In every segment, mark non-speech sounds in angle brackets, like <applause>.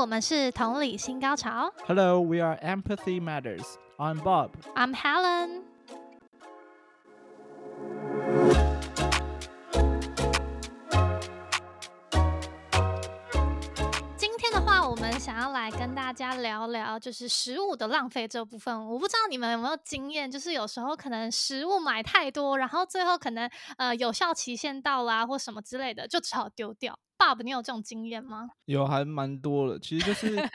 我们是同理心高潮。Hello, we are Empathy Matters. I'm Bob. I'm Helen。今天的话，我们想要来跟大家聊聊，就是食物的浪费这部分。我不知道你们有没有经验，就是有时候可能食物买太多，然后最后可能呃有效期限到啦，或什么之类的，就只好丢掉。Bob，你有这种经验吗？有还蛮多的，其实就 <laughs> 是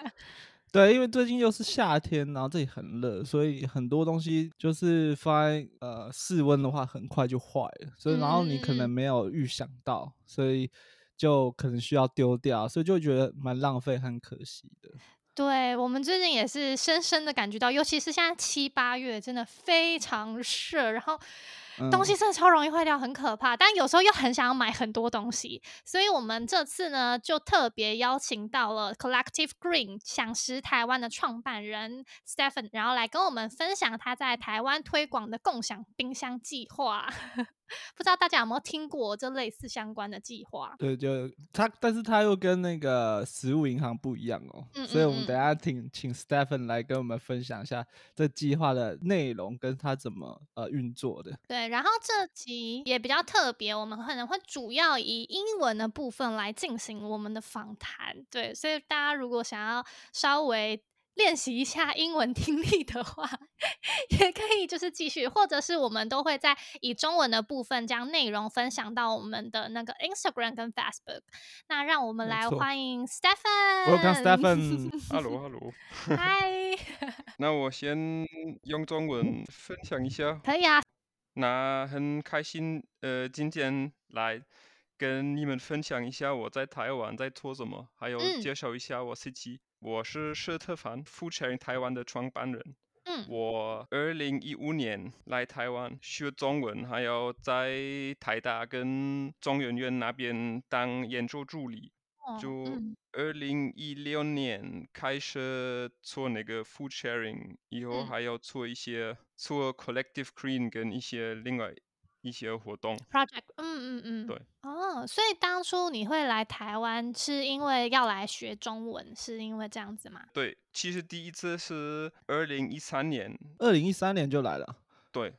对，因为最近又是夏天，然后这里很热，所以很多东西就是放在呃室温的话，很快就坏了。所以然后你可能没有预想到，所以就可能需要丢掉，所以就觉得蛮浪费和可惜的。对我们最近也是深深的感觉到，尤其是现在七八月，真的非常热，然后东西真的超容易坏掉，很可怕。但有时候又很想要买很多东西，所以我们这次呢就特别邀请到了 Collective Green 享食台湾的创办人 Stephen，然后来跟我们分享他在台湾推广的共享冰箱计划。不知道大家有没有听过这类似相关的计划？对，就他，但是他又跟那个食物银行不一样哦，嗯所以我们等下请请 Stephen 来跟我们分享一下这计划的内容跟他怎么呃运作的。对，然后这集也比较特别，我们可能会主要以英文的部分来进行我们的访谈。对，所以大家如果想要稍微练习一下英文听力的话，也可以就是继续，或者是我们都会在以中文的部分将内容分享到我们的那个 Instagram 跟 Facebook。那让我们来欢迎 Stephen。Welcome, Stephen. Hello, <laughs> Hello。嗨，<laughs> <laughs> 那我先用中文分享一下。可以啊。那很开心，呃，今天来跟你们分享一下我在台湾在做什么，还有嗯介绍一下我自己。我是社特凡 Food Sharing 台湾的创办人。嗯我二零一五年来台湾学中文，还有在台大跟中研院那边当研究助理。哦就嗯二零一六年开始做那个 food sharing，以后嗯还要做一些做 collective green 跟一些另外一些活动。project，嗯嗯嗯，对。哦，所以当初你会来台湾，是因为要来学中文，是因为这样子吗？对，其实第一次是二零一三年，二零一三年就来了，对，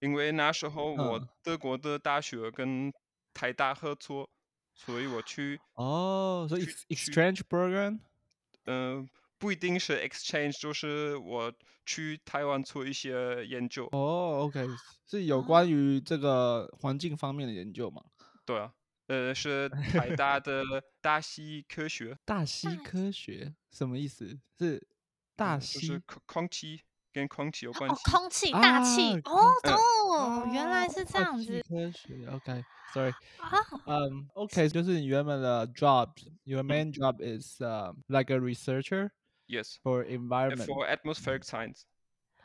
因为那时候我嗯德国的大学跟台大合作，所以我去，哦，所以 exchange program，嗯、不一定是 exchange，就是我去台湾做一些研究。哦，OK，是有哦关于这个环境方面的研究嘛？对啊，呃，是 <laughs> 台大的大西科学，大大科学什么意思？是大呃就是空空气跟空气有关哦，系。空气、大气，啊哦，嗯懂，原来是这样子科学，OK，sorry，啊。嗯，OK，就是你原本的 job，your main job is um like a researcher Yes, for environment for atmospheric science.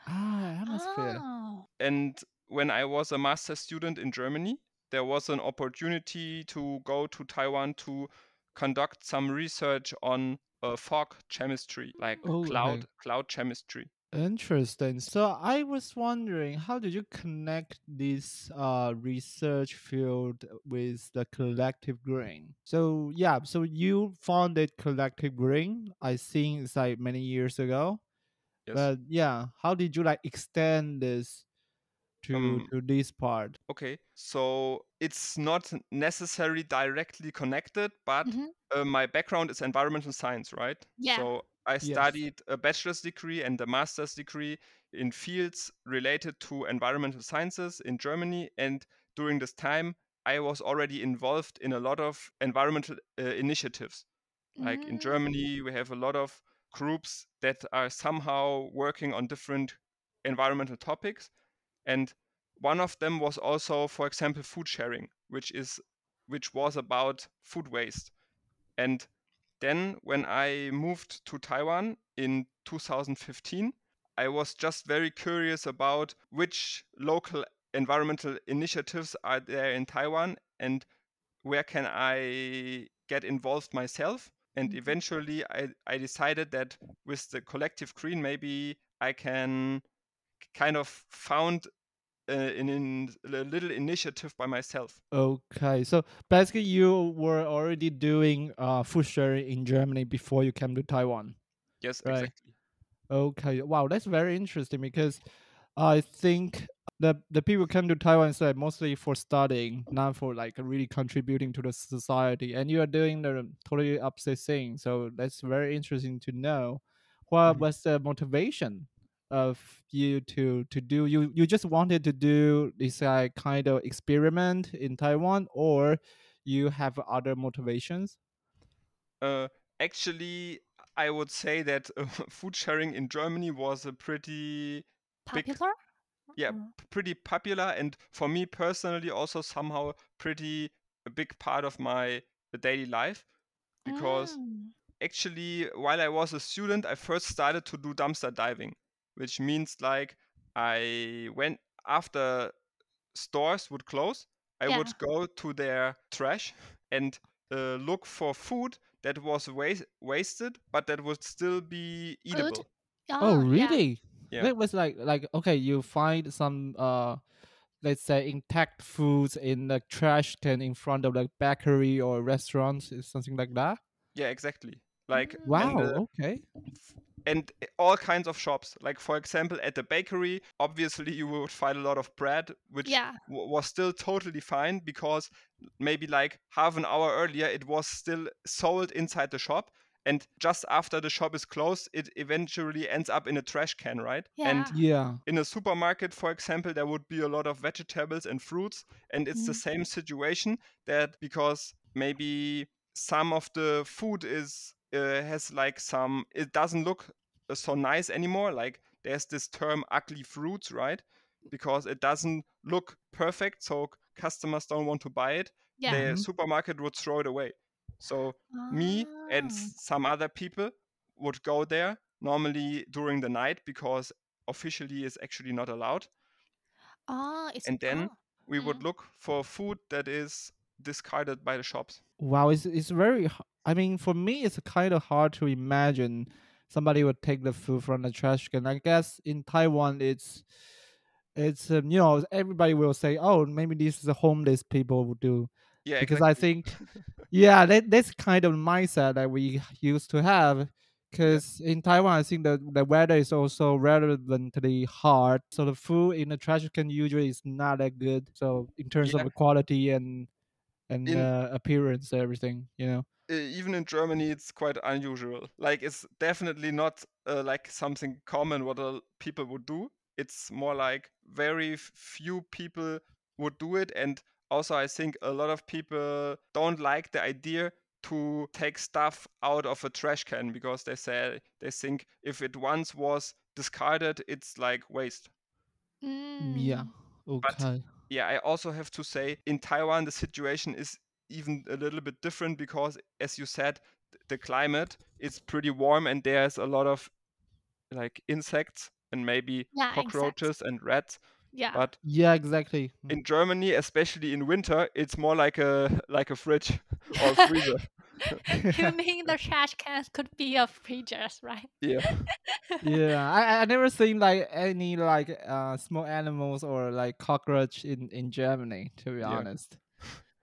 啊，atmosphere，哦，And when I was a master student in Germany, there was an opportunity to go to Taiwan to conduct some research on uh, fog chemistry, like Oh, cloud okay. cloud chemistry. Interesting. So I was wondering, how did you connect this uh, research field with the Collective Green? So yeah, so you founded Collective Green. I think it's like many years ago. Yes. But yeah, how did you like extend this to Um, to this part? Okay, so it's not necessarily directly connected, but Mhm. uh, my background is environmental science, right? Yeah. So I Yes. studied a bachelor's degree and a master's degree in fields related to environmental sciences in Germany. And during this time, I was already involved in a lot of environmental uh, initiatives. Like in Mm. Germany, we have a lot of groups that are somehow working on different environmental topics. And one of them was also, for example, food sharing, which is which was about food waste. And then when I moved to Taiwan in 2015, I was just very curious about which local environmental initiatives are there in Taiwan and where can I get involved myself. And Mhm. eventually, I, I decided that with the collective green, maybe I can kind of found uh, in, in a little initiative by myself. Okay, so basically you were already doing uh, food sharing in Germany before you came to Taiwan. Yes, Right. exactly. Okay, wow, that's very interesting because I think the the people come to Taiwan like mostly for studying, not for like really contributing to the society. And you are doing the totally opposite thing, so that's very interesting to know. What Mhm. was the motivation of you to to do? You you just wanted to do this like kind of experiment in Taiwan, or you have other motivations? Uh, actually, I would say that uh, <laughs> food sharing in Germany was a pretty big Popular? yeah Mm. pretty popular and for me personally also somehow pretty a big part of my daily life because Mm. actually while i was a student i first started to do dumpster diving which means like i went after stores would close i Yeah. would go to their trash and uh, look for food that was was- wasted but that would still be Good. eatable Oh, Oh, really? Yeah. That was like like okay, you find some uh let's say intact foods in the trash can in front of like bakery or restaurants, is something like that. yeah exactly like. Wow, and uh, okay. And all kinds of shops like for example at the bakery obviously you would find a lot of bread which Yeah. w- was still totally fine because maybe like half an hour earlier it was still sold inside the shop and just after the shop is closed it eventually ends up in a trash can right Yeah. and Yeah. Yeah. in a supermarket for example there would be a lot of vegetables and fruits and it's the Mhm. same situation that because maybe some of the food is uh, has like some it doesn't look uh, so nice anymore like there's this term ugly fruits right because it doesn't look perfect so customers don't want to buy it Yeah. the Mhm. supermarket would throw it away so me and Ah. some other people would go there normally during the night because officially is actually not allowed Oh, it's and then oh. we would Mm. look for food that is discarded by the shops Wow, it's it's very. I mean, for me, it's kind of hard to imagine somebody would take the food from the trash can. I guess in Taiwan, it's it's um, you know everybody will say, oh, maybe this is a homeless people would do yeah because I think <laughs> yeah, that that's kind of mindset that we used to have. Because in Taiwan, I think the the weather is also relatively hard, so the food in the trash can usually is not that good. So in terms yeah of the quality and and in uh, appearance, everything, you know. Uh, even in Germany, it's quite unusual. Like, it's definitely not uh, like something common what uh, people would do. It's more like very f- few people would do it, and also I think a lot of people don't like the idea to take stuff out of a trash can because they say they think if it once was discarded, it's like waste. Yeah. Mm. But Okay. yeah, I also have to say in Taiwan the situation is even a little bit different because as you said the climate is pretty warm and there's a lot of like insects and maybe Yeah, insects. cockroaches and rats Yeah. but Yeah, exactly. Mm. in Germany especially in winter it's more like a <laughs> like a fridge <laughs> or a freezer <laughs> you mean the trash cans could be a freezers, right? yeah yeah, I I never seen like any like uh small animals or like cockroach in in Germany. To be Yeah. honest,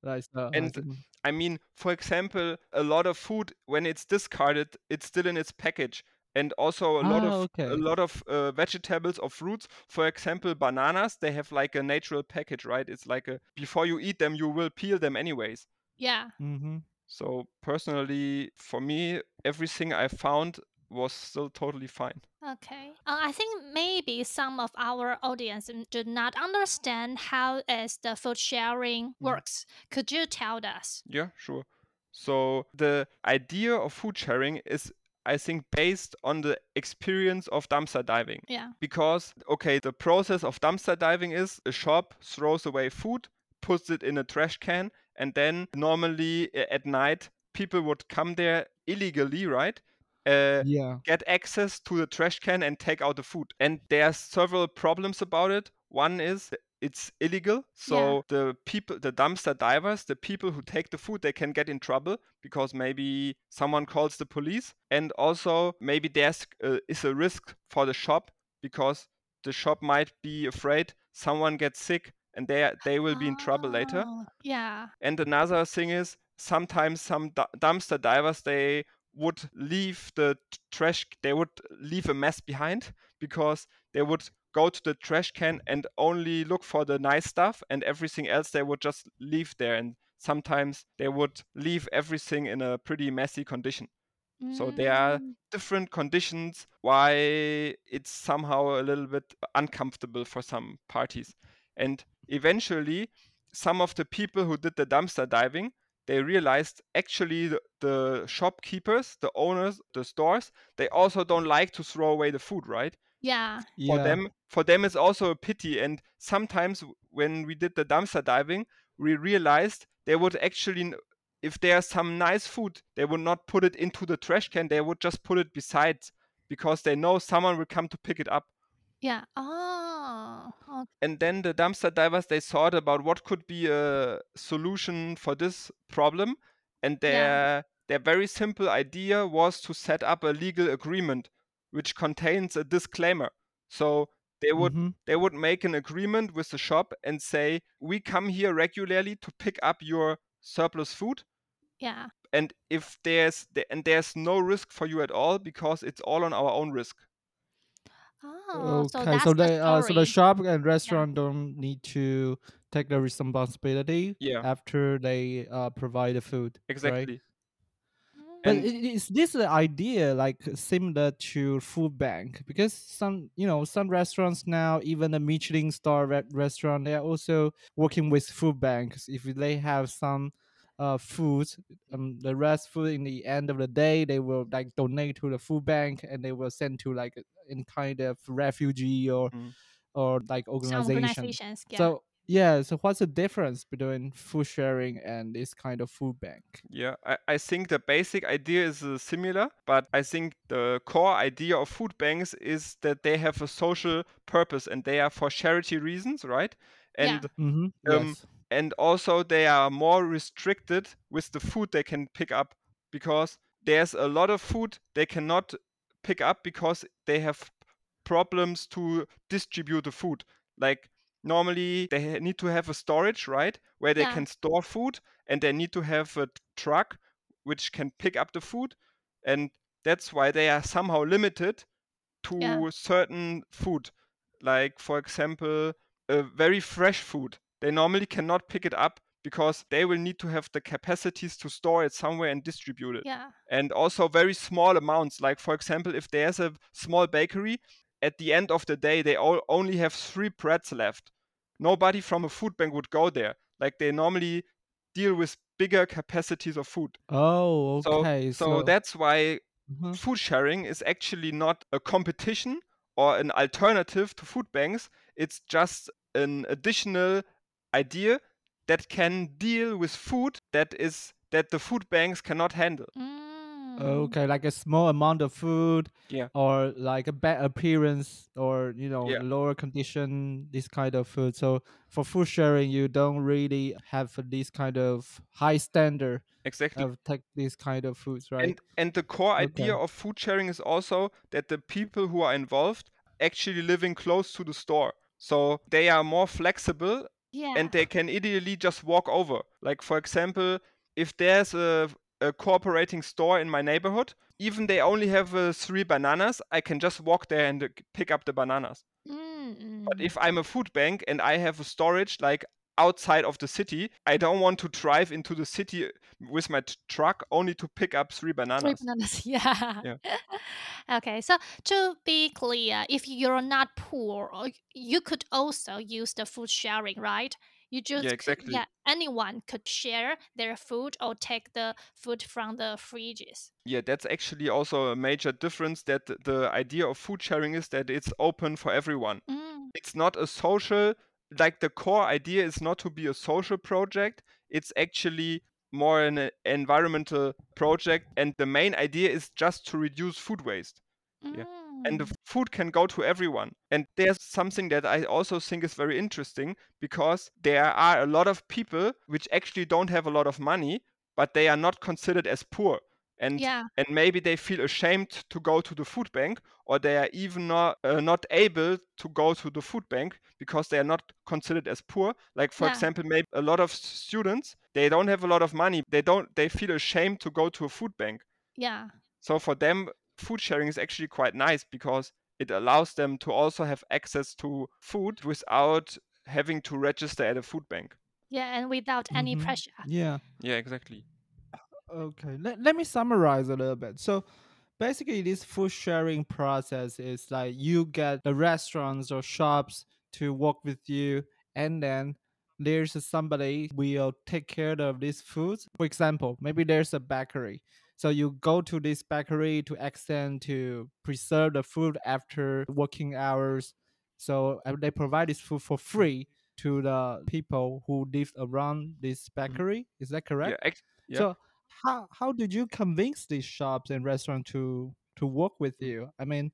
like so. And think- I mean, for example, a lot of food when it's discarded, it's still in its package, and also a lot Ah, of okay. a lot of uh, vegetables or fruits. For example, bananas, they have like a natural package, right? It's like a before you eat them, you will peel them anyways. Yeah. Mm-hmm. So personally, for me, everything I found was still totally fine. Okay. Uh, I think maybe some of our audience do not understand how is the food sharing works. Could you tell us? Yeah, sure. So the idea of food sharing is, I think, based on the experience of dumpster diving. Yeah. because okay the process of dumpster diving is a shop throws away food puts it in a trash can and then normally uh, at night people would come there illegally right uh, Yeah. get access to the trash can and take out the food and there's several problems about it one is it's illegal so the people the dumpster divers the people who take the food they can get in trouble because maybe someone calls the police and also maybe there's uh, is a risk for the shop because the shop might be afraid someone gets sick and they they will be in trouble later. Oh, Yeah. And another thing is sometimes some du- dumpster divers they would leave the trash they would leave a mess behind because they would go to the trash can and only look for the nice stuff and everything else they would just leave there and sometimes they would leave everything in a pretty messy condition. So there are Mm, different conditions why it's somehow a little bit uncomfortable for some parties. And eventually, some of the people who did the dumpster diving, they realized actually the, the shopkeepers, the owners, the stores, they also don't like to throw away the food, right? Yeah. For Yeah. them, for them, it's also a pity. And sometimes when we did the dumpster diving, we realized they would actually if there's some nice food, they would not put it into the trash can. They would just put it beside because they know someone will come to pick it up. Yeah. Oh. Oh, And then the dumpster divers they thought about what could be a solution for this problem, and Yeah. their their very simple idea was to set up a legal agreement which contains a disclaimer. So they would hmm they would make an agreement with the shop and say we come here regularly to pick up your surplus food Yeah. and if there's the, and there's no risk for you at all because it's all on our own risk Oh, so Okay, that's so the they uh, so the shop and restaurant don't need to take the responsibility yeah after they uh, provide the food, right? exactly But and i- is this the idea like similar to food bank? Because some you know some restaurants now, even the Michelin star re- restaurant, they are also working with food banks. If they have some uh food, um, the rest food in the end of the day, they will like donate to the food bank and they will send to like any kind of refugee or Mm. or like Some organization. organizations. Yeah. So yeah, so what's the difference between food sharing and this kind of food bank? Yeah, I, I think the basic idea is uh, similar, but I think the core idea of food banks is that they have a social purpose and they are for charity reasons, right? Yeah. Mm-hmm. Um, yes. And also they are more restricted with the food they can pick up because there's a lot of food they cannot pick up because they have problems to distribute the food. Like normally they need to have a storage, right, where they Yeah. can store food, and they need to have a truck which can pick up the food, and that's why they are somehow limited to Yeah. certain food. Like for example, a very fresh food. They normally cannot pick it up because they will need to have the capacities to store it somewhere and distribute it Yeah. and also very small amounts. Like, for example, if there's a small bakery, at the end of the day, they all only have three breads left. Nobody from a food bank would go there. Like, they normally deal with bigger capacities of food. Oh, So, okay. so that's why Mhm. food sharing is actually not a competition or an alternative to food banks. It's just an additional idea that can deal with food that is that the food banks cannot handle. Mm. Okay, like a small amount of food, Yeah. or like a bad appearance, or you know, Yeah. lower condition, this kind of food. So for food sharing, you don't really have this kind of high standard Exactly. of take these kind of foods, right? And and the core idea of food sharing is also that the people who are involved actually living close to the store. So they are more flexible Yeah. and they can ideally just walk over. Like for example, if there's a, a cooperating store in my neighborhood, even they only have uh, three bananas, I can just walk there and uh, pick up the bananas. But Mm. if I'm a food bank and I have a storage like outside of the city, I don't want to drive into the city with my t- truck only to pick up three bananas. Three bananas. bananas. <laughs> Yeah. Yeah. Okay. So to be clear, if you're not poor, you could also use the food sharing, right? You just Yeah, exactly. yeah, anyone could share their food or take the food from the fridges. Yeah, that's actually also a major difference that the idea of food sharing is that it's open for everyone. Mm. It's not a social like the core idea is not to be a social project. It's actually more an uh, environmental project and the main idea is just to reduce food waste. Yeah. and the Mm. food can go to everyone. And there's something that I also think is very interesting because there are a lot of people which actually don't have a lot of money, but they are not considered as poor. and Yeah. and maybe they feel ashamed to go to the food bank or they are even not uh, not able to go to the food bank because they are not considered as poor like for Yeah. example maybe a lot of students they don't have a lot of money they don't they feel ashamed to go to a food bank Yeah. so for them food sharing is actually quite nice because it allows them to also have access to food without having to register at a food bank Yeah. And without any Mhm. pressure. Yeah. yeah exactly Okay. Let, let me summarize a little bit. So basically this food sharing process is like you get the restaurants or shops to work with you and then there's somebody will take care of these foods. For example, maybe there's a bakery. So you go to this bakery to extend to preserve the food after working hours. So uh, they provide this food for free to the people who live around this bakery. Is that correct? yeah yeah So how how did you convince these shops and restaurants to to work with you? I mean,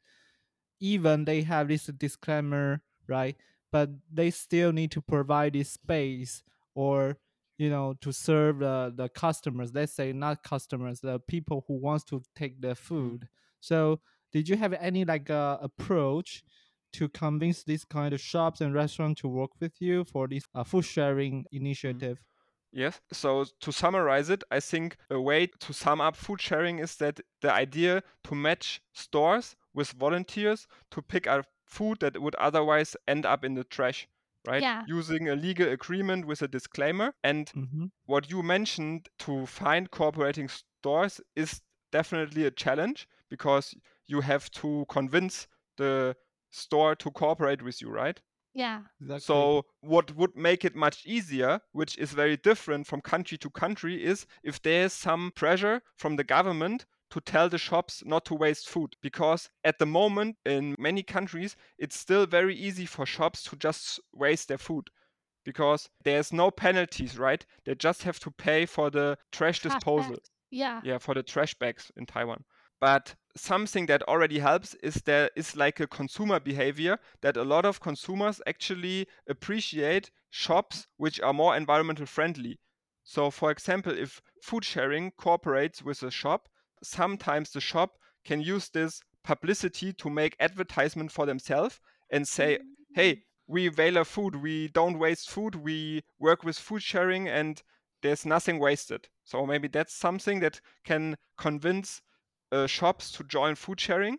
even they have this disclaimer, right? But they still need to provide this space or you know to serve the the customers. Let's say not customers, the people who wants to take the food. So did you have any like uh, approach to convince these kind of shops and restaurants to work with you for this uh, food sharing initiative? Yes. So to summarize it, I think a way to sum up food sharing is that the idea to match stores with volunteers to pick up food that would otherwise end up in the trash, right? Yeah. Using a legal agreement with a disclaimer. And hmm what you mentioned to find cooperating stores is definitely a challenge because you have to convince the store to cooperate with you, right? Yeah. Exactly. So what would make it much easier, which is very different from country to country, is if there's some pressure from the government to tell the shops not to waste food. Because at the moment, in many countries, it's still very easy for shops to just waste their food. Because there's no penalties, right? They just have to pay for the trash, Trash disposal. bags. Yeah. Yeah, for the trash bags in Taiwan. But something that already helps is there is like a consumer behavior that a lot of consumers actually appreciate shops which are more environmental friendly. So, for example, if food sharing cooperates with a shop, sometimes the shop can use this publicity to make advertisement for themselves and say, hey, we valor food, we don't waste food, we work with food sharing, and there's nothing wasted. So maybe that's something that can convince uh, shops to join food sharing.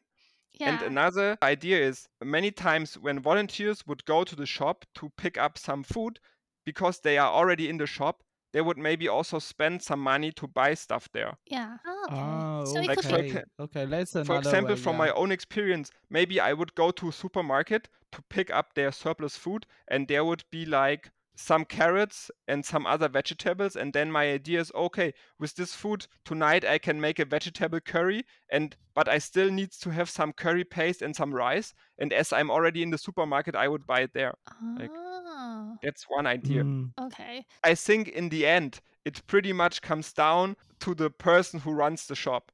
And another idea is many times when volunteers would go to the shop to pick up some food, because they are already in the shop, they would maybe also spend some money to buy stuff there. Yeah. Oh, okay. Oh, so Like could for be. okay. Okay, that's another For example, way, from yeah. my own experience, maybe I would go to a supermarket to pick up their surplus food, and there would be like some carrots and some other vegetables. And then my idea is okay, with this food tonight I can make a vegetable curry, and but I still need to have some curry paste and some rice. And as I'm already in the supermarket, I would buy it there. Like Oh. that's one idea. Mm, Okay. I think in the end, it pretty much comes down to the person who runs the shop.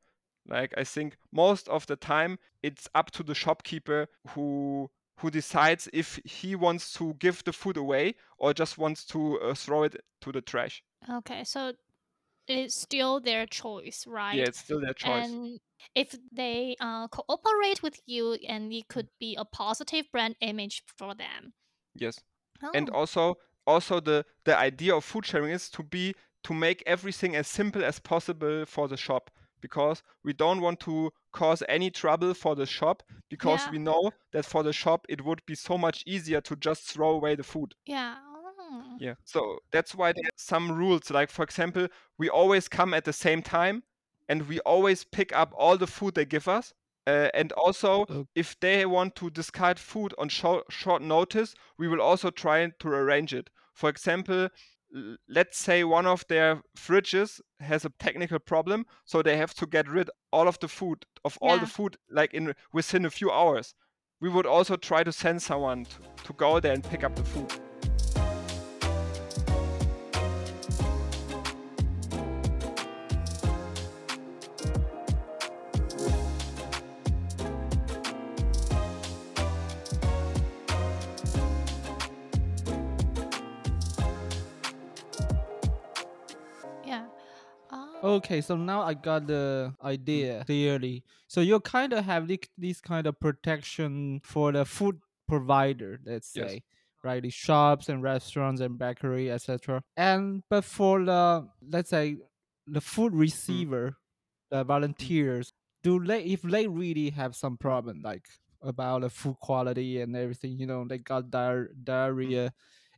Like I think most of the time, it's up to the shopkeeper who who decides if he wants to give the food away or just wants to uh, throw it to the trash. Okay. So it's still their choice, right? Yeah, it's still their choice. And if they uh, cooperate with you, and it could be a positive brand image for them. yes. Oh. and also also the the idea of food sharing is to be to make everything as simple as possible for the shop because we don't want to cause any trouble for the shop because Yeah. we know that for the shop it would be so much easier to just throw away the food yeah. Oh. yeah so that's why there are some rules like for example we always come at the same time and we always pick up all the food they give us uh, and also Okay. if they want to discard food on short, short notice we will also try to arrange it for example let's say one of their fridges has a technical problem so they have to get rid all of the food of all Yeah. the food like in within a few hours we would also try to send someone to, to go there and pick up the food Okay, so now I got the Mm. idea clearly. So you kind of have this, kind of protection for the food provider, let's Yes. say, right? The shops and restaurants and bakery, etc. And but for the let's say the food Mm. receiver, the volunteers, do they if they really have some Mm. problem like about the food quality and everything, you know, they got Mm. diarrhea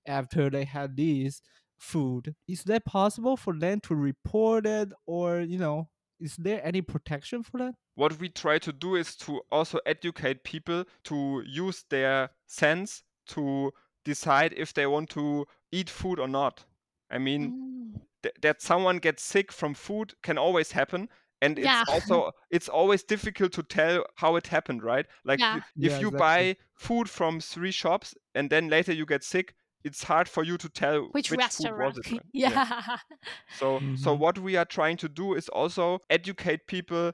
after they had these food is that possible for them to report it or you know is there any protection for that What we try to do is to also educate people to use their sense to decide if they want to eat food or not. I mean, Mm. th- that someone gets sick from food can always happen and it's Yeah. also it's always difficult to tell how it happened right like Yeah. you, Yeah, if you exactly. buy food from three shops and then later you get sick it's hard for you to tell Which, food restaurant? was it right? <laughs> yeah. so so Mhm. what we are trying to do is also educate people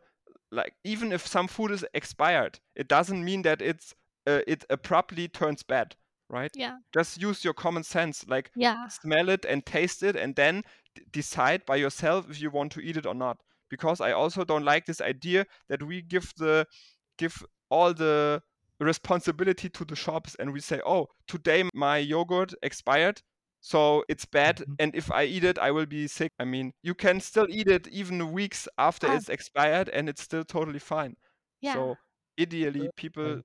like even if some food is expired it doesn't mean that it's uh, it abruptly turns bad right Yeah. just use your common sense like Yeah. smell it and taste it and then d- decide by yourself if you want to eat it or not because i also don't like this idea that we give the give all the responsibility to the shops and we say oh today my yogurt expired so it's bad Mhm. and if i eat it i will be sick i mean you can still eat it even weeks after Ah. it's expired and it's still totally fine Yeah. so ideally people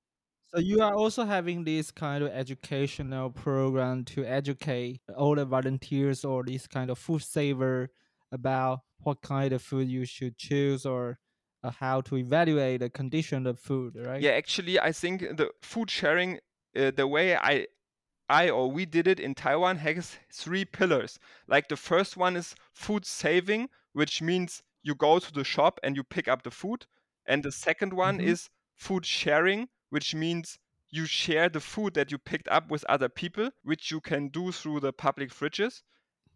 so you are also having this kind of educational program to educate all the volunteers or this kind of food saver about what kind of food you should choose or uh, how to evaluate the condition of food right Yeah, actually, I think the food sharing, uh, the way I, I or we did it in Taiwan has three pillars. Like the first one is food saving, which means you go to the shop and you pick up the food. And the second one Mhm. is food sharing, which means you share the food that you picked up with other people, which you can do through the public fridges.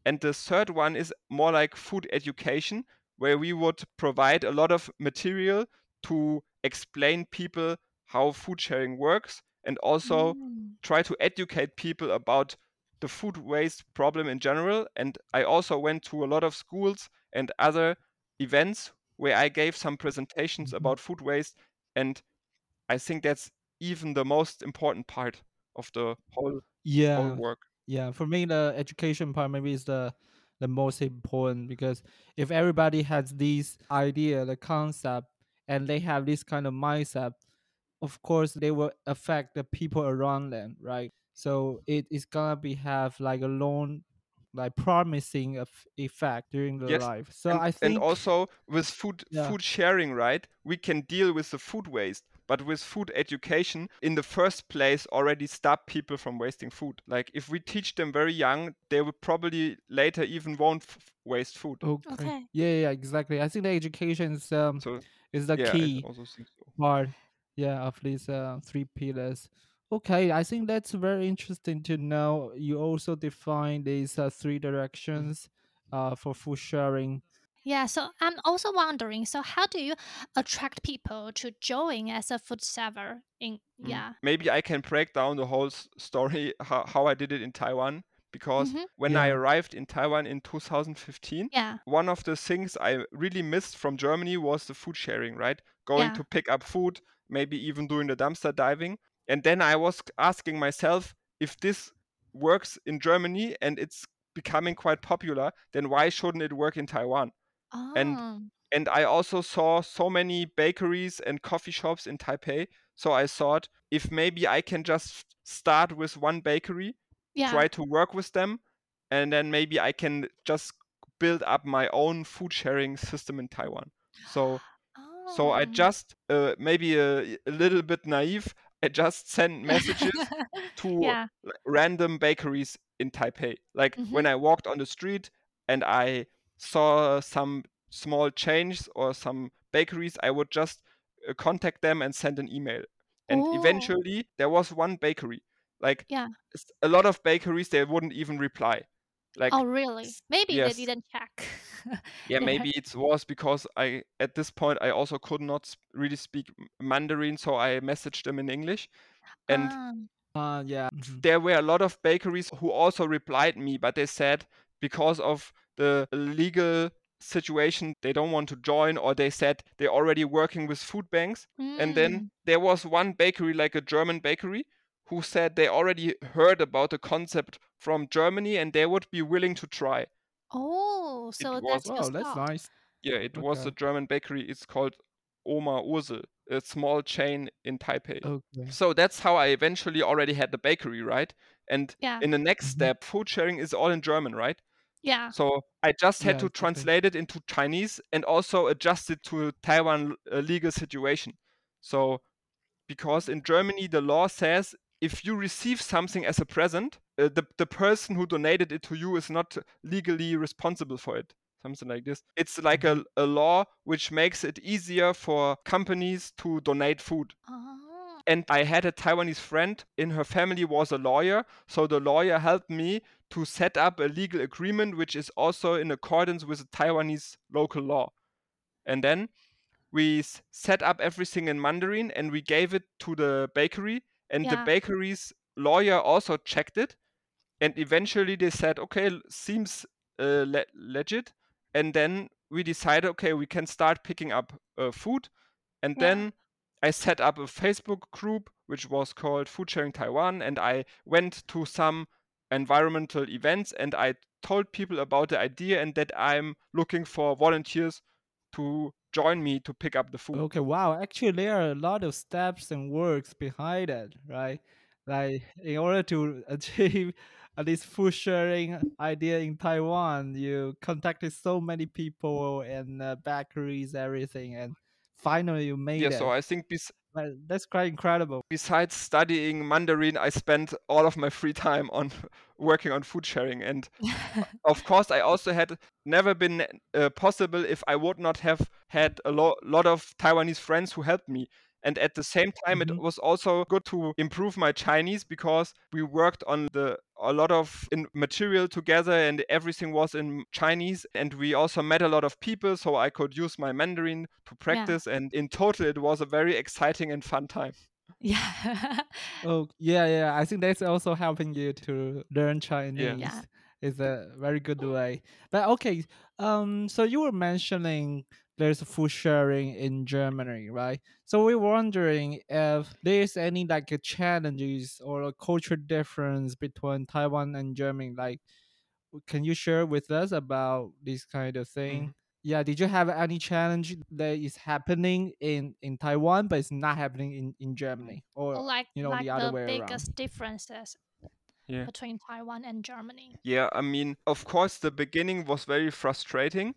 And the third one is more like food education, where we would provide a lot of material to explain people how food sharing works and also Mm. try to educate people about the food waste problem in general. And I also went to a lot of schools and other events where I gave some presentations Mhm. about food waste. And I think that's even the most important part of the whole, whole yeah work. yeah for me the education part maybe is the the most important because if everybody has this idea the concept and they have this kind of mindset of course they will affect the people around them right? So it is gonna be have like a long like promising eff- effect during their Yes, life. So and, i think and also with food Yeah. food sharing right we can deal with the food waste but with food education in the first place already stop people from wasting food. Like if we teach them very young they will probably later even won't f- waste food. Okay, Okay. yeah yeah exactly. I think the education is um so is the yeah key i also think so. part yeah of these uh, three pillars. Okay i think that's very interesting to know. You also define these uh, three directions uh, for food sharing Yeah, so I'm also wondering, so how do you attract people to join as a food saver in Mm. yeah. maybe i can break down the whole story <laughs> how, how i did it in taiwan because Mhm. when i arrived in taiwan in 2015 Yeah. one of the things I really missed from Germany was the food sharing, right? Going Yeah. to pick up food, maybe even doing the dumpster diving. And then I was asking myself if this works in Germany and it's becoming quite popular, then why shouldn't it work in Taiwan? And Oh. and I also saw so many bakeries and coffee shops in Taipei. So I thought if maybe I can just start with one bakery Yeah. try to work with them and then maybe i can just build up my own food sharing system in taiwan so <gasps> so i Oh. just uh, maybe a, a little bit naive <laughs> i just sent messages <laughs> to yeah. random bakeries in taipei like when Mhm. i walked on the street and i saw some small changes or some bakeries i would just uh, contact them and send an email and Oh. eventually there was one bakery like Yeah. a lot of bakeries they wouldn't even reply like Oh, really? Maybe yes they didn't check. <laughs> yeah maybe it was because i at this point i also could not really speak mandarin so i messaged them in english and Ah. uh, yeah mhm. there were a lot of bakeries who also replied me but they said because of the legal situation they don't want to join or they said they're already working with food banks and then Mm. there was one bakery like a german bakery who said they already heard about the concept from germany and they would be willing to try Oh, so was- that's your Wow, that's nice. yeah it was a german bakery it's called oma ursel a small chain in taipei Okay. so that's how i eventually already had the bakery right and Yeah. in the next Mhm. step food sharing is all in german right Yeah. So I just had Yeah, to translate it into Chinese and also adjust it to Taiwan uh, legal situation. So because in Germany the law says if you receive something as a present, uh, the the person who donated it to you is not legally responsible for it. Something like this. It's like a, a law which makes it easier for companies to donate food Oh. And I had a Taiwanese friend in her family was a lawyer, so the lawyer helped me to set up a legal agreement which is also in accordance with the Taiwanese local law. And then we set up everything in Mandarin and we gave it to the bakery. And the bakery's lawyer also checked it. And eventually they said okay seems uh, le- legit. And then we decided okay we can start picking up uh, food. And Yeah. then I set up a Facebook group which was called Food Sharing Taiwan, and I went to some environmental events and I told people about the idea and that I'm looking for volunteers to join me to pick up the food. Okay, wow. Actually, there are a lot of steps and works behind it, right? Like, in order to <laughs> achieve uh, this food sharing idea in Taiwan, you contacted so many people and uh, bakeries, everything, and finally you made Yeah, it. so I think bes- Well, that's quite incredible. besides studying Mandarin, I spent all of my free time on <laughs> working on food sharing. And <laughs> of course, I also had never been uh, possible if I would not have had a lo- lot of Taiwanese friends who helped me. And at the same time, Mhm. it was also good to improve my Chinese because we worked on the a lot of in material together, and everything was in Chinese. And we also met a lot of people, so I could use my Mandarin to practice. And in total, it was a very exciting and fun time. yeah. <laughs> Oh, yeah, yeah. I think that's also helping you to learn Chinese. Yeah. Is a very good way. But okay, um, so you were mentioning there's food sharing in Germany, right? So we're wondering if there's any like challenges or a culture difference between Taiwan and Germany. Like, can you share with us about this kind of thing? Mhm. Yeah, did you have any challenge that is happening in in Taiwan but it's not happening in in Germany or Or like you know like the other the way around? biggest differences Yeah. between Taiwan and Germany. Yeah, I mean, of course, the beginning was very frustrating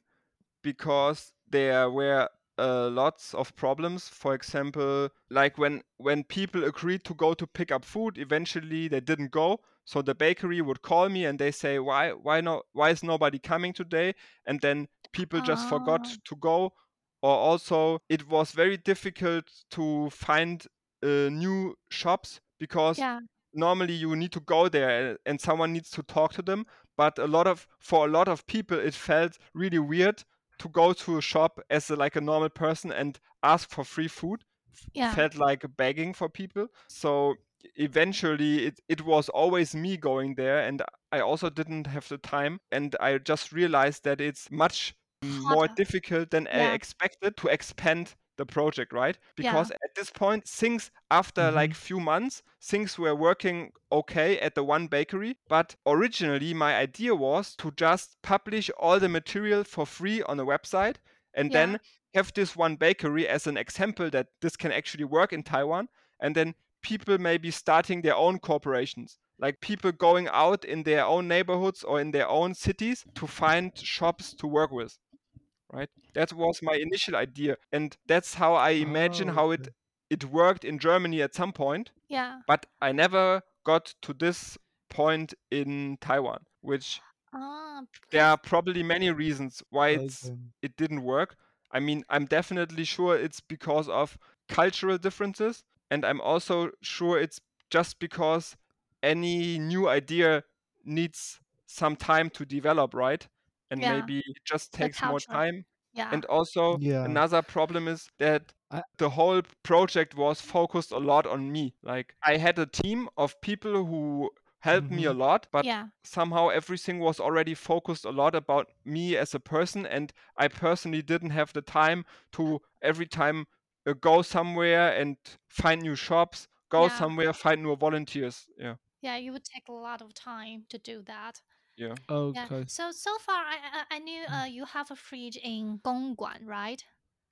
because there were uh, lots of problems. For example, like when when people agreed to go to pick up food, eventually they didn't go. So the bakery would call me and they say, "Why why no why is nobody coming today?" And then people just forgot Ah. to go. Or also, it was very difficult to find uh, new shops because Yeah. normally you need to go there and someone needs to talk to them but a lot of for a lot of people it felt really weird to go to a shop as a, like a normal person and ask for free food Yeah. felt like begging for people so eventually it, it was always me going there and i also didn't have the time and i just realized that it's much more difficult than i expected to expand the project right Yeah. because at this point things after mm-hmm. like few months things were working okay at the one bakery. But originally my idea was to just publish all the material for free on a website and Yeah. then have this one bakery as an example that this can actually work in Taiwan. And then people maybe starting their own corporations like people going out in their own neighborhoods or in their own cities to find shops to work with right? That was my initial idea. And that's how i imagine Oh, how it. It worked in germany at some point Yeah. but i never got to this point in taiwan which Ah, there are probably many reasons why it's it didn't work. I mean i'm definitely sure it's because of cultural differences and i'm also sure it's just because any new idea needs some time to develop right? And Yeah. maybe it just takes more time Yeah. and also Yeah. another problem is that I- the whole project was focused a lot on me. Like I had a team of people who helped me a Mhm. lot, but yeah. somehow everything was already focused a lot about me as a person, and I personally didn't have the time to every time uh, go somewhere and find new shops, go Yeah. somewhere, find new volunteers. Yeah, Yeah, you would take a lot of time to do that. Yeah. Yeah. Okay. So so far, I I, I knew Mm. uh, you have a fridge in Gongguan, right?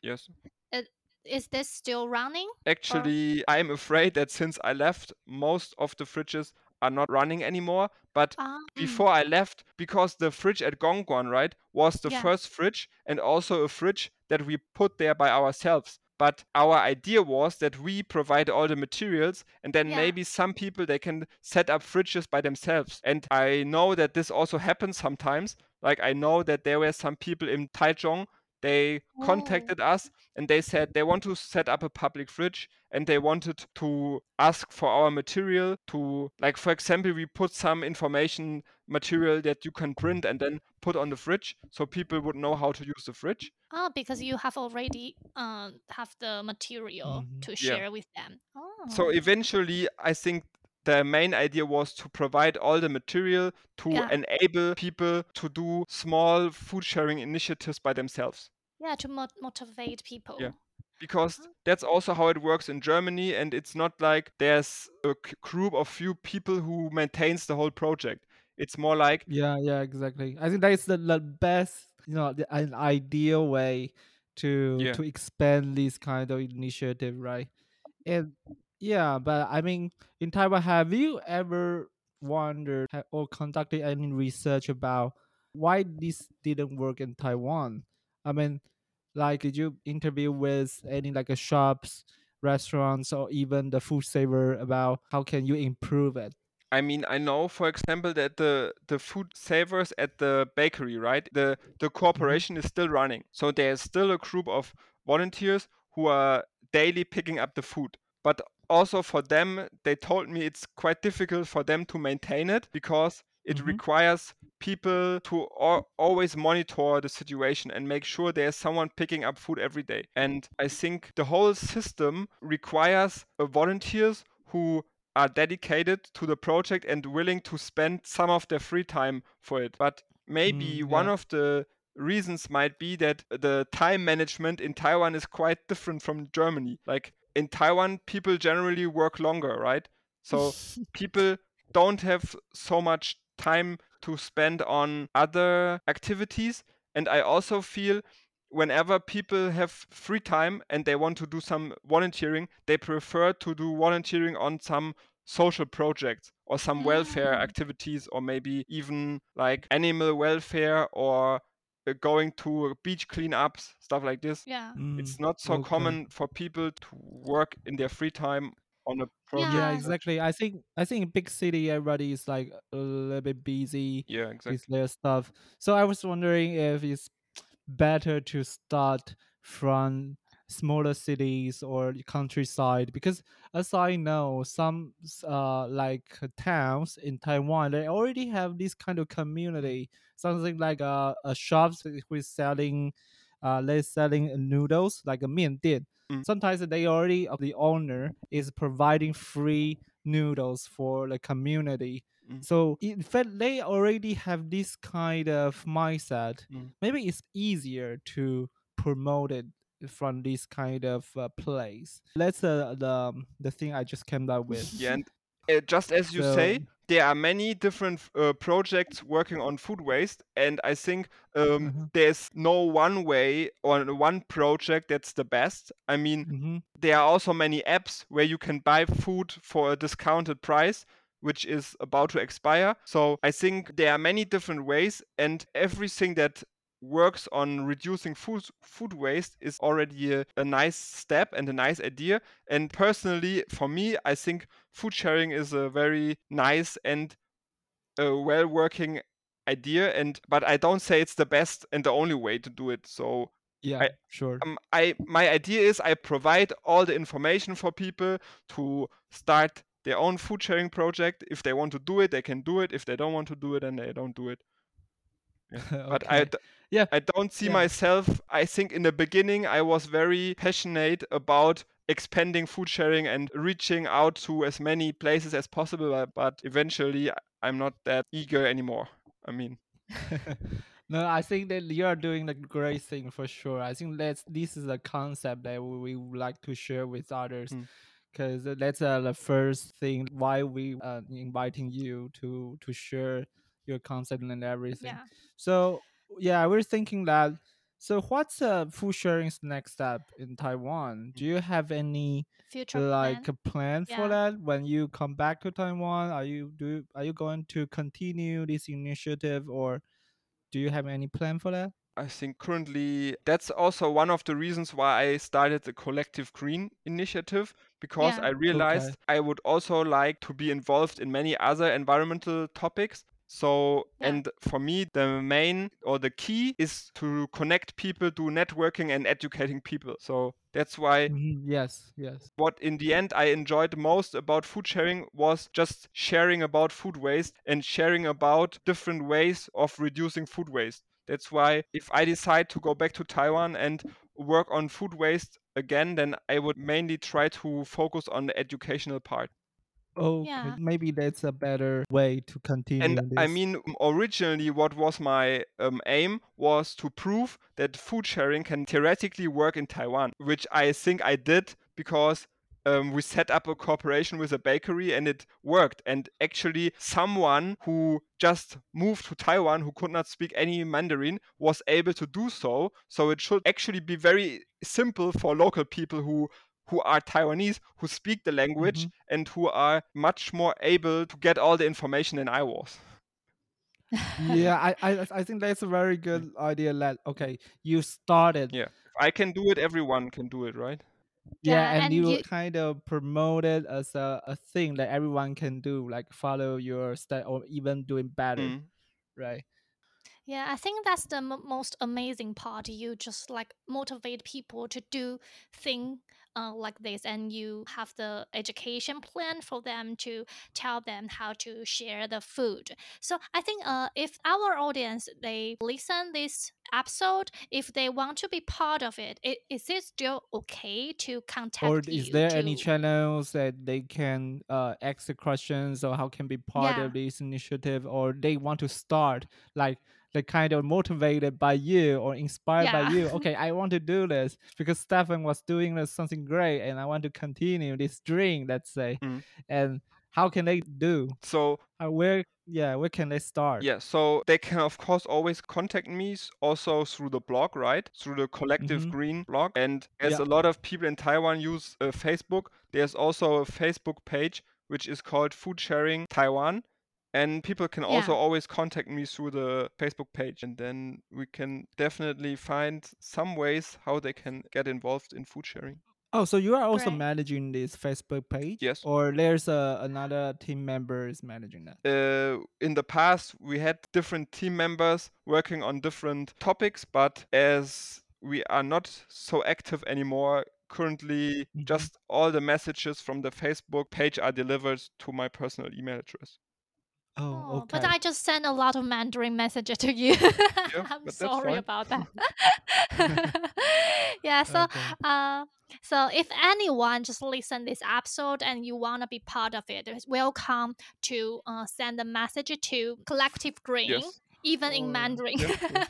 Yes. It, is this still running? Actually, I'm afraid that since I left, most of the fridges are not running anymore. But Ah, mm, before I left, because the fridge at Gongguan, right, was the Yeah. first fridge and also a fridge that we put there by ourselves. But our idea was that we provide all the materials and then Yeah. maybe some people they can set up fridges by themselves. And I know that this also happens sometimes. Like I know that there were some people in Taichung, they Oh. contacted us and they said they want to set up a public fridge and they wanted to ask for our material to like for example we put some information material that you can print and then put on the fridge so people would know how to use the fridge Oh, because you have already um have the material Mhm. to Yeah. share with them. so Oh. eventually i think the main idea was to provide all the material to Yeah. enable people to do small food sharing initiatives by themselves Yeah, to mot- motivate people. Yeah because Ah. that's also how it works in Germany and it's not like there's a c- group of few people who maintains the whole project it's more like Yeah, yeah, exactly. I think that is the, the best, you know, the, an ideal way to Yeah. to expand this kind of initiative, right? And yeah, but I mean, in Taiwan, have you ever wondered or conducted any research about why this didn't work in Taiwan? I mean, like, did you interview with any like a shops, restaurants, or even the food saver about how can you improve it? I mean, I know, for example, that the the food savers at the bakery, right? The the mm-hmm. cooperation is still running. So there's still a group of volunteers who are daily picking up the food. But also for them, they told me it's quite difficult for them to maintain it because it Mhm. requires people to al- always monitor the situation and make sure there's someone picking up food every day. And I think the whole system requires uh, volunteers who are dedicated to the project and willing to spend some of their free time for it. But maybe Mm, one of the reasons might be that the time management in Taiwan is quite different from Germany. Like in Taiwan, people generally work longer, right? So <laughs> people don't have so much time to spend on other activities. And I also feel whenever people have free time and they want to do some volunteering, they prefer to do volunteering on some social projects or some welfare Mm. activities or maybe even like animal welfare or going to beach cleanups, stuff like this. Yeah. It's Mm, not so okay. common for people to work in their free time on a project. Yeah, Yeah. exactly. I think I think in big city everybody is like a little bit busy Yeah, exactly. with their stuff. So I was wondering if it's better to start from smaller cities or countryside because as I know, some uh like uh, towns in Taiwan they already have this kind of community, something like a, a shops who is selling uh they're selling noodles like a 面店 Mm. sometimes they already the owner is providing free noodles for the community Mm. so in fact they already have this kind of mindset Mm. maybe it's easier to promote it from this kind of uh, place that's uh, the the thing i just came up with Yeah, and uh, just as you say, So- there are many different uh, projects working on food waste, and I think um, Uh-huh. there's no one way or one project that's the best. I mean, Mhm. there are also many apps where you can buy food for a discounted price which is about to expire so i think there are many different ways and everything that works on reducing food food waste is already a, a nice step and a nice idea and personally for me i think food sharing is a very nice and a well working idea and but i don't say it's the best and the only way to do it so yeah sure um, I my idea is I provide all the information for people to start their own food sharing project. If they want to do it, they can do it. If they don't want to do it, then they don't do it. <laughs> But I, Okay. d- Yeah, I don't see yeah. myself. I think in the beginning I was very passionate about expanding food sharing and reaching out to as many places as possible. But, but eventually, I'm not that eager anymore. I mean, <laughs> no, I think that you are doing the great thing for sure. I think that's this is a concept that we would like to share with others. Mm. Because that's uh, the first thing why we uh, inviting you to to share your concept and everything. Yeah. So yeah, we're thinking that. So what's uh, food sharing's next step in Taiwan? Do you have any Future like plan? a plan for that when you come back to Taiwan? Are you do you- are you going to continue this initiative or do you have any plan for that? I think currently that's also one of the reasons why I started the Collective Green initiative because Yeah. I realized I would also like to be involved in many other environmental topics. So, Yeah. and for me, the main or the key is to connect people, do networking and educating people. So that's why Mhm, Yes, yes. what in the end I enjoyed most about food sharing was just sharing about food waste and sharing about different ways of reducing food waste. That's why if I decide to go back to Taiwan and work on food waste again, then I would mainly try to focus on the educational part. Okay, Yeah. maybe that's a better way to continue And I mean, originally, what was my um, aim was to prove that food sharing can theoretically work in Taiwan, which I think I did because um, we set up a cooperation with a bakery and it worked. And actually, someone who just moved to Taiwan who could not speak any Mandarin was able to do so. So it should actually be very simple for local people who who are Taiwanese, who speak the language, Mhm. and who are much more able to get all the information than I was. yeah, <laughs> I, I I think that's a very good idea. That okay, you started, Yeah. If I can do it, everyone can do it, right? yeah, Yeah, and, and you, you- kind of promote it as a, a thing that everyone can do, like follow your step or even doing better, Mm. right? Yeah, I think that's the m- most amazing part. You just like motivate people to do thing uh, like this, and you have the education plan for them to tell them how to share the food. So I think uh, if our audience they listen this episode, if they want to be part of it, i- is it still okay to contact Or is there any channels that they can uh, ask the questions or how can be part Yeah. of this initiative or they want to start like they kind of motivated by you or inspired by you okay i want to do this because stefan was doing this something great and i want to continue this dream let's say Mm. and how can they do So uh, where yeah where can they start yeah, so they can of course always contact me also through the blog, right? Through the Collective Mhm. Green blog. And as Yeah. a lot of people in Taiwan use uh, Facebook, there's also a Facebook page which is called Food Sharing Taiwan. And people can also Yeah. always contact me through the Facebook page. And then we can definitely find some ways how they can get involved in food sharing. oh so you are also Great. managing this facebook page Yes. or there's a, another team member is managing that uh, in the past we had different team members working on different topics but as we are not so active anymore currently Mhm. just all the messages from the facebook page are delivered to my personal email address oh Oh, okay But I just sent a lot of Mandarin messages to you. <laughs> I'm sorry fine. about that. <laughs> <laughs> yeah, so Okay. uh so if anyone just listen this episode and you want to be part of it, it, is welcome to uh, send a message to Collective Green, yes even Or- in Mandarin. yes, yes.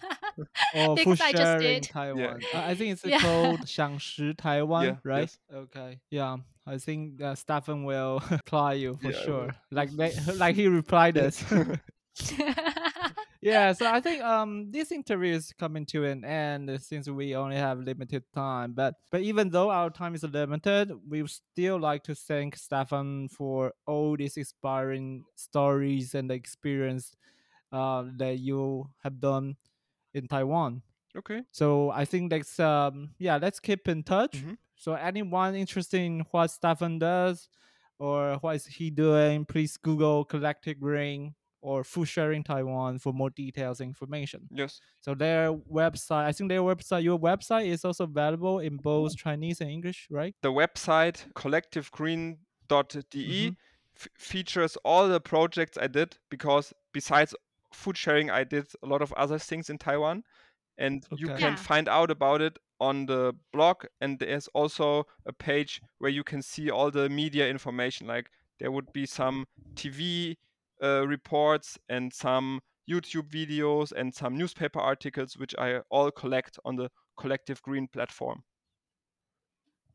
or because I just sharing did. Taiwan. Uh, I think it's Yeah. called 享食 Taiwan, Yeah, right? yes. Okay. Yeah. I think uh, Stefan will <laughs> reply you for Yeah, sure. Like they, <laughs> like he replied us. <laughs> yeah, so I think um this interview is coming to an end since we only have limited time. But but even though our time is limited, we still like to thank Stefan for all these inspiring stories and the experience uh, that you have done in Taiwan. okay So I think that's um yeah, let's keep in touch. Mhm. So anyone interested in what Stefan does or what is he doing, please Google Collective Green or Food Sharing Taiwan for more details and information. yes So their website, I think their website, your website is also available in both Chinese and English, right? the website collectivegreen.de Mhm. f- features all the projects i did because besides food sharing i did a lot of other things in taiwan and you can Yeah. find out about it on the blog and there's also a page where you can see all the media information like there would be some tv uh, reports and some youtube videos and some newspaper articles which i all collect on the collective green platform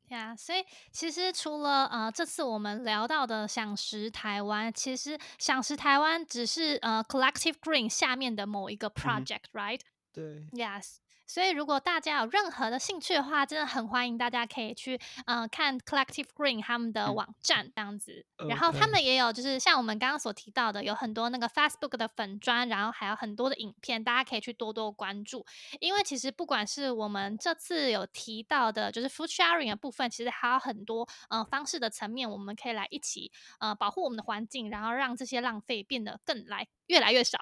对啊，所以其实除了呃这次我们聊到的享食台湾，其实享食台湾只是呃 Collective Green 下面的某一个 project，right？、嗯、对，Yes。所以，如果大家有任何的兴趣的话，真的很欢迎大家可以去呃看 Collective Green 他们的网站这样子。然后他们也有就是像我们刚刚所提到的，有很多那个 Facebook 的粉砖，然后还有很多的影片，大家可以去多多关注。因为其实不管是我们这次有提到的，就是 Food Sharing 的部分，其实还有很多呃方式的层面，我们可以来一起呃保护我们的环境，然后让这些浪费变得更来越来越少。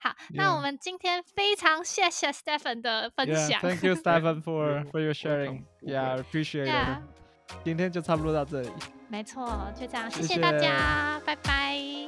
好，那我们今天非常谢谢 Stephen 的分享。Thank you, Stephen, for for your sharing. Yeah, appreciate it. 今天就差不多到这里。没错，就这样，谢谢大家，拜拜。